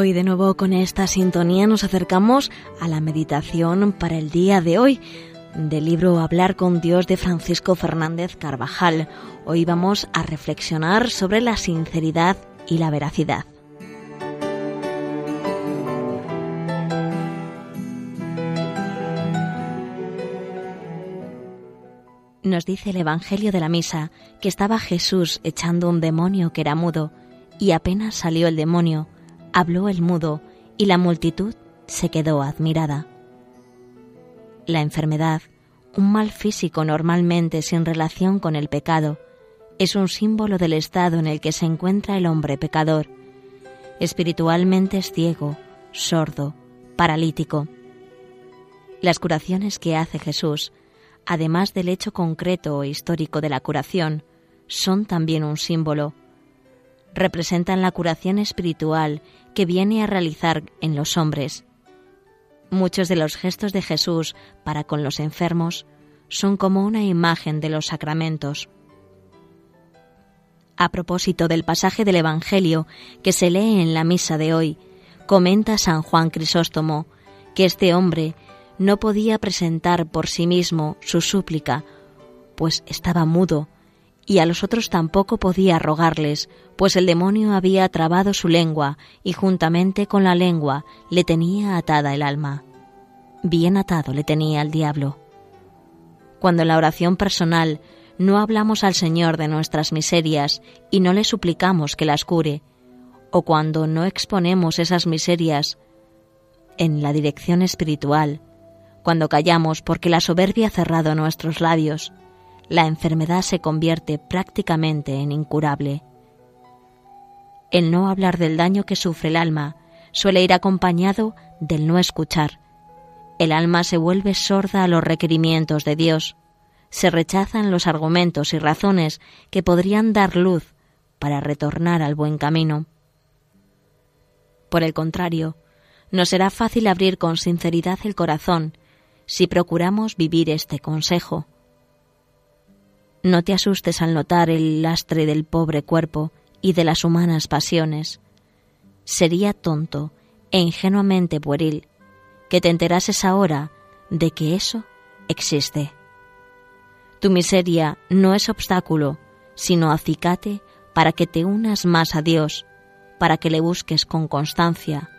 Hoy de nuevo con esta sintonía nos acercamos a la meditación para el día de hoy del libro Hablar con Dios de Francisco Fernández Carvajal. Hoy vamos a reflexionar sobre la sinceridad y la veracidad. Nos dice el Evangelio de la Misa que estaba Jesús echando un demonio que era mudo, y apenas salió el demonio, habló el mudo, y la multitud se quedó admirada. La enfermedad, un mal físico normalmente sin relación con el pecado, es un símbolo del estado en el que se encuentra el hombre pecador. Espiritualmente es ciego, sordo, paralítico. Las curaciones que hace Jesús además del hecho concreto o histórico de la curación, son también un símbolo. Representan la curación espiritual que viene a realizar en los hombres. Muchos de los gestos de Jesús para con los enfermos son como una imagen de los sacramentos. A propósito del pasaje del Evangelio que se lee en la misa de hoy, comenta San Juan Crisóstomo que este hombre no podía presentar por sí mismo su súplica, pues estaba mudo, y a los otros tampoco podía rogarles, pues el demonio había trabado su lengua y juntamente con la lengua le tenía atada el alma. Bien atado le tenía al diablo. Cuando en la oración personal no hablamos al Señor de nuestras miserias y no le suplicamos que las cure, o cuando no exponemos esas miserias en la dirección espiritual, cuando callamos porque la soberbia ha cerrado nuestros labios, la enfermedad se convierte prácticamente en incurable. El no hablar del daño que sufre el alma suele ir acompañado del no escuchar. El alma se vuelve sorda a los requerimientos de Dios, se rechazan los argumentos y razones que podrían dar luz para retornar al buen camino. Por el contrario, no será fácil abrir con sinceridad el corazón si procuramos vivir este consejo. No te asustes al notar el lastre del pobre cuerpo y de las humanas pasiones. Sería tonto e ingenuamente pueril que te enterases ahora de que eso existe. Tu miseria no es obstáculo, sino acicate para que te unas más a Dios, para que le busques con constancia,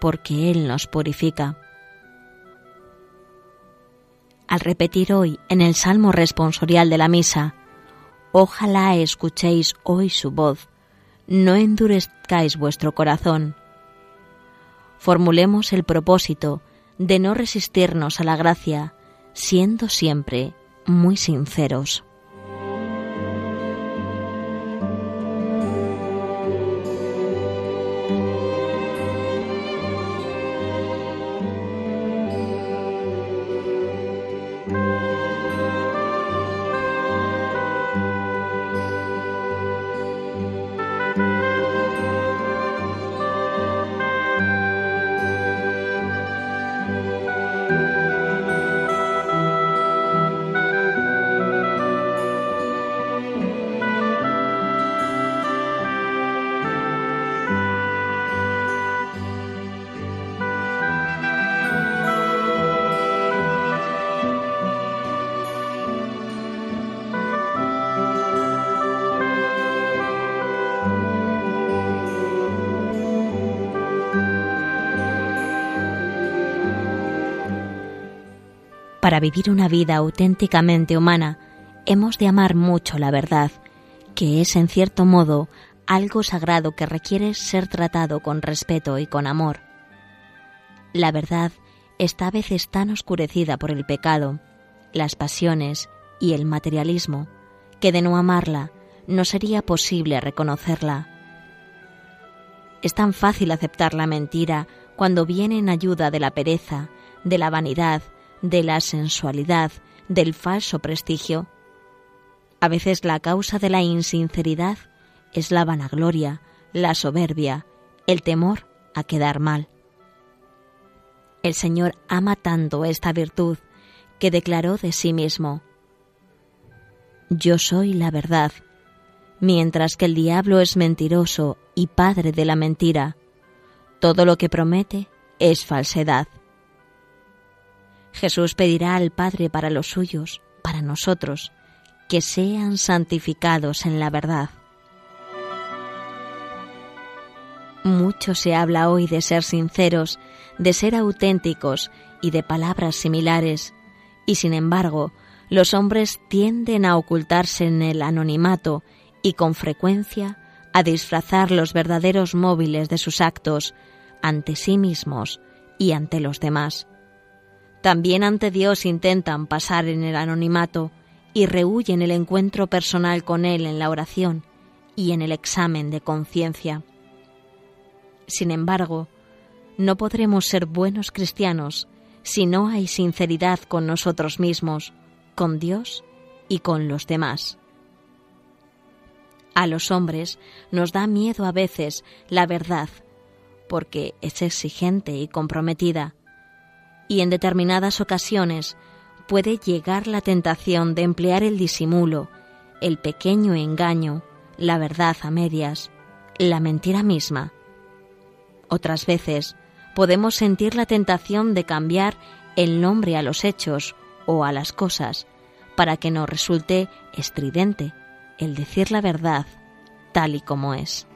porque Él nos purifica al repetir hoy en el Salmo responsorial de la misa, Ojalá escuchéis hoy su voz, no endurezcáis vuestro corazón. Formulemos el propósito de no resistirnos a la gracia, siendo siempre muy sinceros. Para vivir una vida auténticamente humana, hemos de amar mucho la verdad, que es en cierto modo algo sagrado que requiere ser tratado con respeto y con amor. La verdad está a veces tan oscurecida por el pecado, las pasiones y el materialismo, que de no amarla no sería posible reconocerla. Es tan fácil aceptar la mentira cuando viene en ayuda de la pereza, de la vanidad, de la sensualidad, del falso prestigio. A veces la causa de la insinceridad es la vanagloria, la soberbia, el temor a quedar mal. El Señor ama tanto esta virtud que declaró de sí mismo, Yo soy la verdad, mientras que el diablo es mentiroso y padre de la mentira. Todo lo que promete es falsedad. Jesús pedirá al Padre para los suyos, para nosotros, que sean santificados en la verdad. Mucho se habla hoy de ser sinceros, de ser auténticos y de palabras similares, y sin embargo, los hombres tienden a ocultarse en el anonimato y con frecuencia a disfrazar los verdaderos móviles de sus actos ante sí mismos y ante los demás. También ante Dios intentan pasar en el anonimato y rehuyen el encuentro personal con Él en la oración y en el examen de conciencia. Sin embargo, no podremos ser buenos cristianos si no hay sinceridad con nosotros mismos, con Dios y con los demás. A los hombres nos da miedo a veces la verdad, porque es exigente y comprometida, y en determinadas ocasiones puede llegar la tentación de emplear el disimulo, el pequeño engaño, la verdad a medias, la mentira misma. Otras veces podemos sentir la tentación de cambiar el nombre a los hechos o a las cosas para que nos resulte estridente el decir la verdad tal y como es.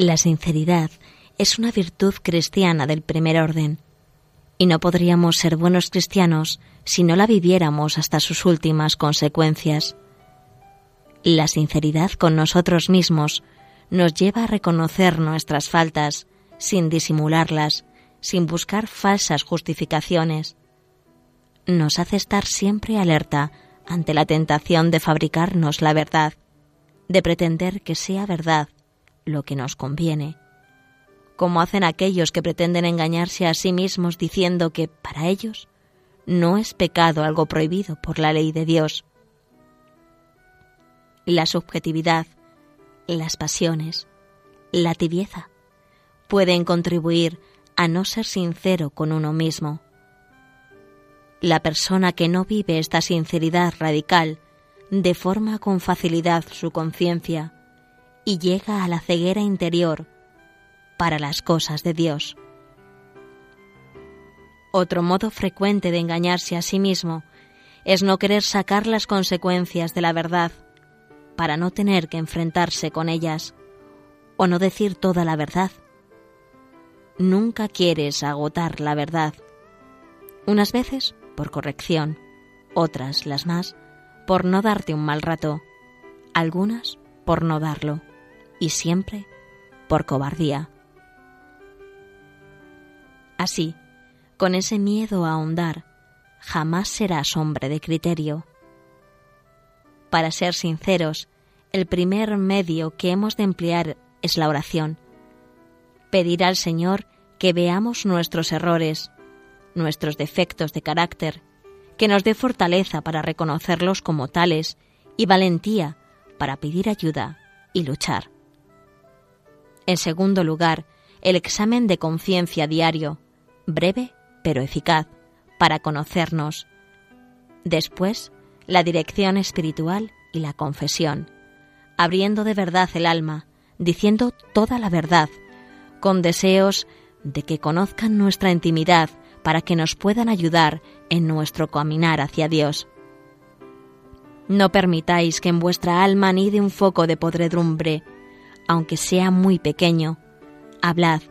La sinceridad es una virtud cristiana del primer orden, y no podríamos ser buenos cristianos si no la viviéramos hasta sus últimas consecuencias. La sinceridad con nosotros mismos nos lleva a reconocer nuestras faltas sin disimularlas, sin buscar falsas justificaciones. Nos hace estar siempre alerta ante la tentación de fabricarnos la verdad, de pretender que sea verdad lo que nos conviene, como hacen aquellos que pretenden engañarse a sí mismos diciendo que para ellos no es pecado algo prohibido por la ley de Dios. La subjetividad, las pasiones, la tibieza pueden contribuir a no ser sincero con uno mismo. La persona que no vive esta sinceridad radical deforma con facilidad su conciencia y llega a la ceguera interior para las cosas de Dios. Otro modo frecuente de engañarse a sí mismo es no querer sacar las consecuencias de la verdad para no tener que enfrentarse con ellas o no decir toda la verdad. Nunca quieres agotar la verdad. Unas veces por corrección, otras, las más, por no darte un mal rato, algunas por no darlo y siempre por cobardía. Así, con ese miedo a ahondar, jamás serás hombre de criterio. Para ser sinceros, el primer medio que hemos de emplear es la oración. Pedir al Señor que veamos nuestros errores, nuestros defectos de carácter, que nos dé fortaleza para reconocerlos como tales y valentía para pedir ayuda y luchar. En segundo lugar, el examen de conciencia diario, breve pero eficaz, para conocernos. Después, la dirección espiritual y la confesión, abriendo de verdad el alma, diciendo toda la verdad, con deseos de que conozcan nuestra intimidad para que nos puedan ayudar en nuestro caminar hacia Dios. No permitáis que en vuestra alma anide un foco de podredumbre, aunque sea muy pequeño. Hablad.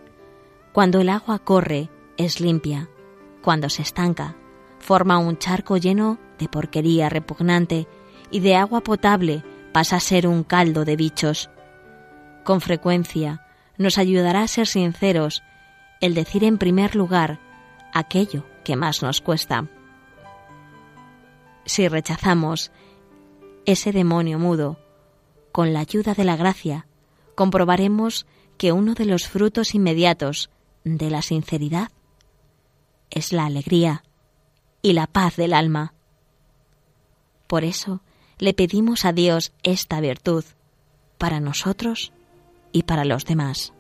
Cuando el agua corre, es limpia. Cuando se estanca, forma un charco lleno de porquería repugnante y de agua potable pasa a ser un caldo de bichos. Con frecuencia nos ayudará a ser sinceros el decir en primer lugar aquello que más nos cuesta. Si rechazamos ese demonio mudo, con la ayuda de la gracia, comprobaremos que uno de los frutos inmediatos de la sinceridad es la alegría y la paz del alma. Por eso le pedimos a Dios esta virtud para nosotros y para los demás.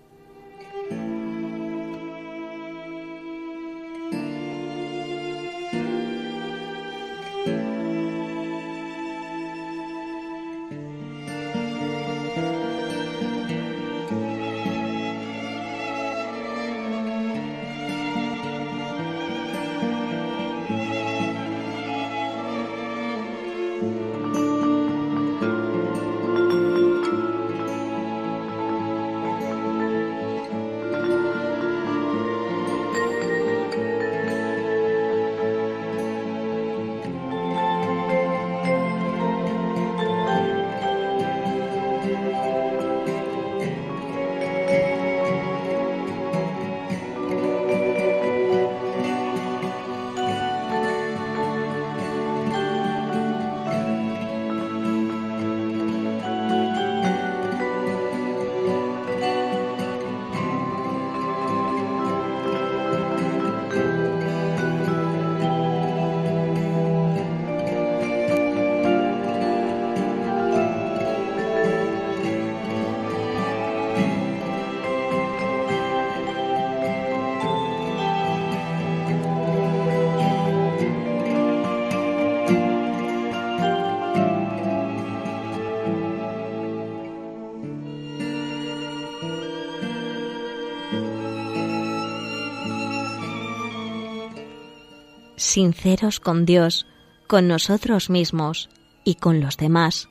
Sinceros con Dios, con nosotros mismos y con los demás.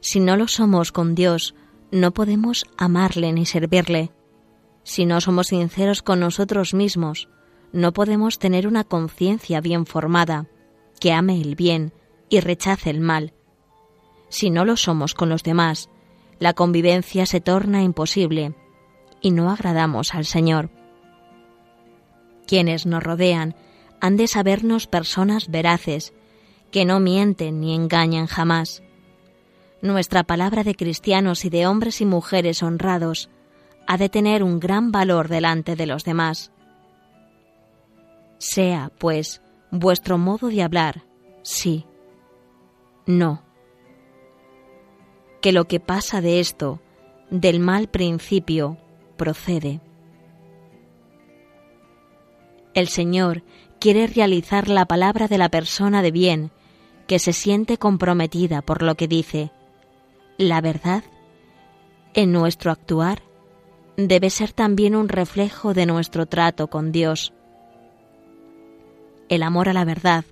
Si no lo somos con Dios, no podemos amarle ni servirle. Si no somos sinceros con nosotros mismos, no podemos tener una conciencia bien formada, que ame el bien y rechace el mal. Si no lo somos con los demás, la convivencia se torna imposible y no agradamos al Señor. Quienes nos rodean han de sabernos personas veraces, que no mienten ni engañan jamás. Nuestra palabra de cristianos y de hombres y mujeres honrados ha de tener un gran valor delante de los demás. Sea, pues, vuestro modo de hablar, sí, no. Que lo que pasa de esto, del mal principio, procede. El Señor quiere realizar la palabra de la persona de bien que se siente comprometida por lo que dice. La verdad, en nuestro actuar, debe ser también un reflejo de nuestro trato con Dios. El amor a la verdad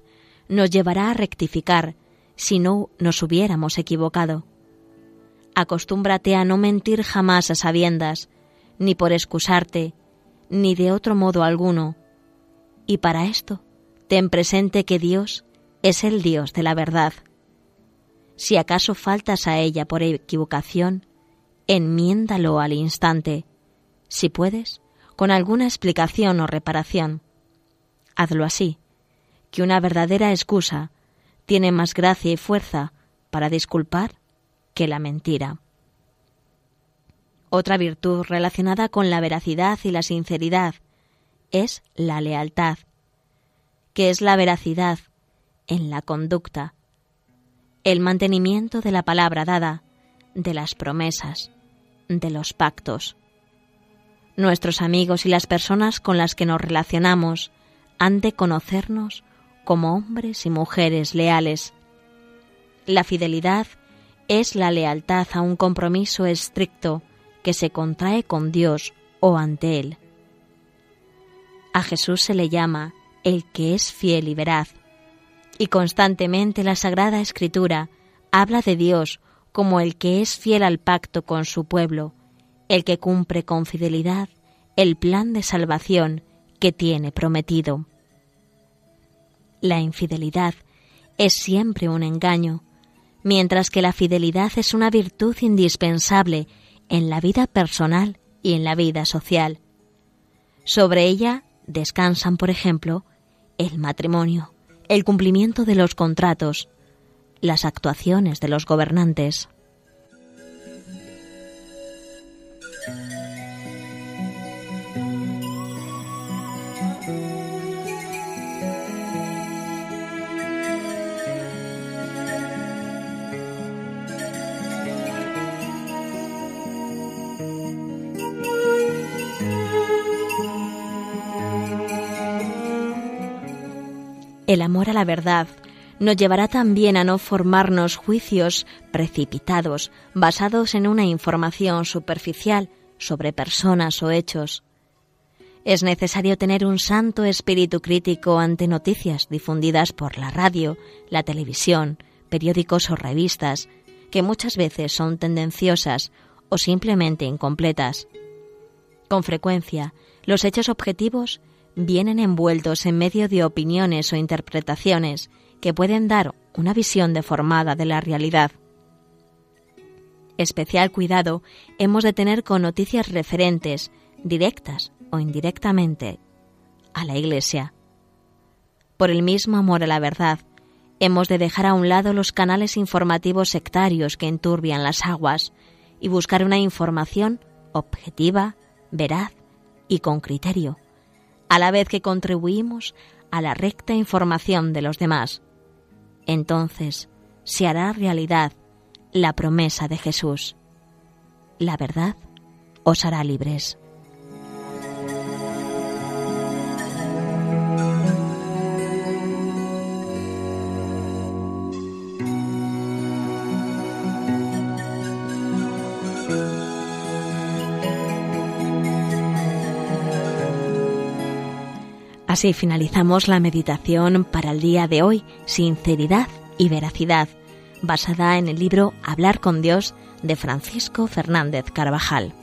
nos llevará a rectificar si no nos hubiéramos equivocado. Acostúmbrate a no mentir jamás a sabiendas, ni por excusarte, ni de otro modo alguno, y para esto, ten presente que Dios es el Dios de la verdad. Si acaso faltas a ella por equivocación, enmiéndalo al instante, si puedes, con alguna explicación o reparación. Hazlo así, que una verdadera excusa tiene más gracia y fuerza para disculpar que la mentira. Otra virtud relacionada con la veracidad y la sinceridad es la lealtad, que es la veracidad en la conducta, el mantenimiento de la palabra dada, de las promesas, de los pactos. Nuestros amigos y las personas con las que nos relacionamos han de conocernos como hombres y mujeres leales. La fidelidad es la lealtad a un compromiso estricto que se contrae con Dios o ante Él. A Jesús se le llama el que es fiel y veraz, y constantemente la Sagrada Escritura habla de Dios como el que es fiel al pacto con su pueblo, el que cumple con fidelidad el plan de salvación que tiene prometido. La infidelidad es siempre un engaño, mientras que la fidelidad es una virtud indispensable en la vida personal y en la vida social. Sobre ella descansan, por ejemplo, el matrimonio, el cumplimiento de los contratos, las actuaciones de los gobernantes. El amor a la verdad nos llevará también a no formarnos juicios precipitados basados en una información superficial sobre personas o hechos. Es necesario tener un santo espíritu crítico ante noticias difundidas por la radio, la televisión, periódicos o revistas, que muchas veces son tendenciosas o simplemente incompletas. Con frecuencia, los hechos objetivos vienen envueltos en medio de opiniones o interpretaciones que pueden dar una visión deformada de la realidad. Especial cuidado hemos de tener con noticias referentes, directas o indirectamente, a la Iglesia. Por el mismo amor a la verdad, hemos de dejar a un lado los canales informativos sectarios que enturbian las aguas y buscar una información objetiva, veraz y con criterio a la vez que contribuimos a la recta información de los demás. Entonces se hará realidad la promesa de Jesús. La verdad os hará libres. Así finalizamos la meditación para el día de hoy, Sinceridad y Veracidad, basada en el libro Hablar con Dios de Francisco Fernández Carvajal.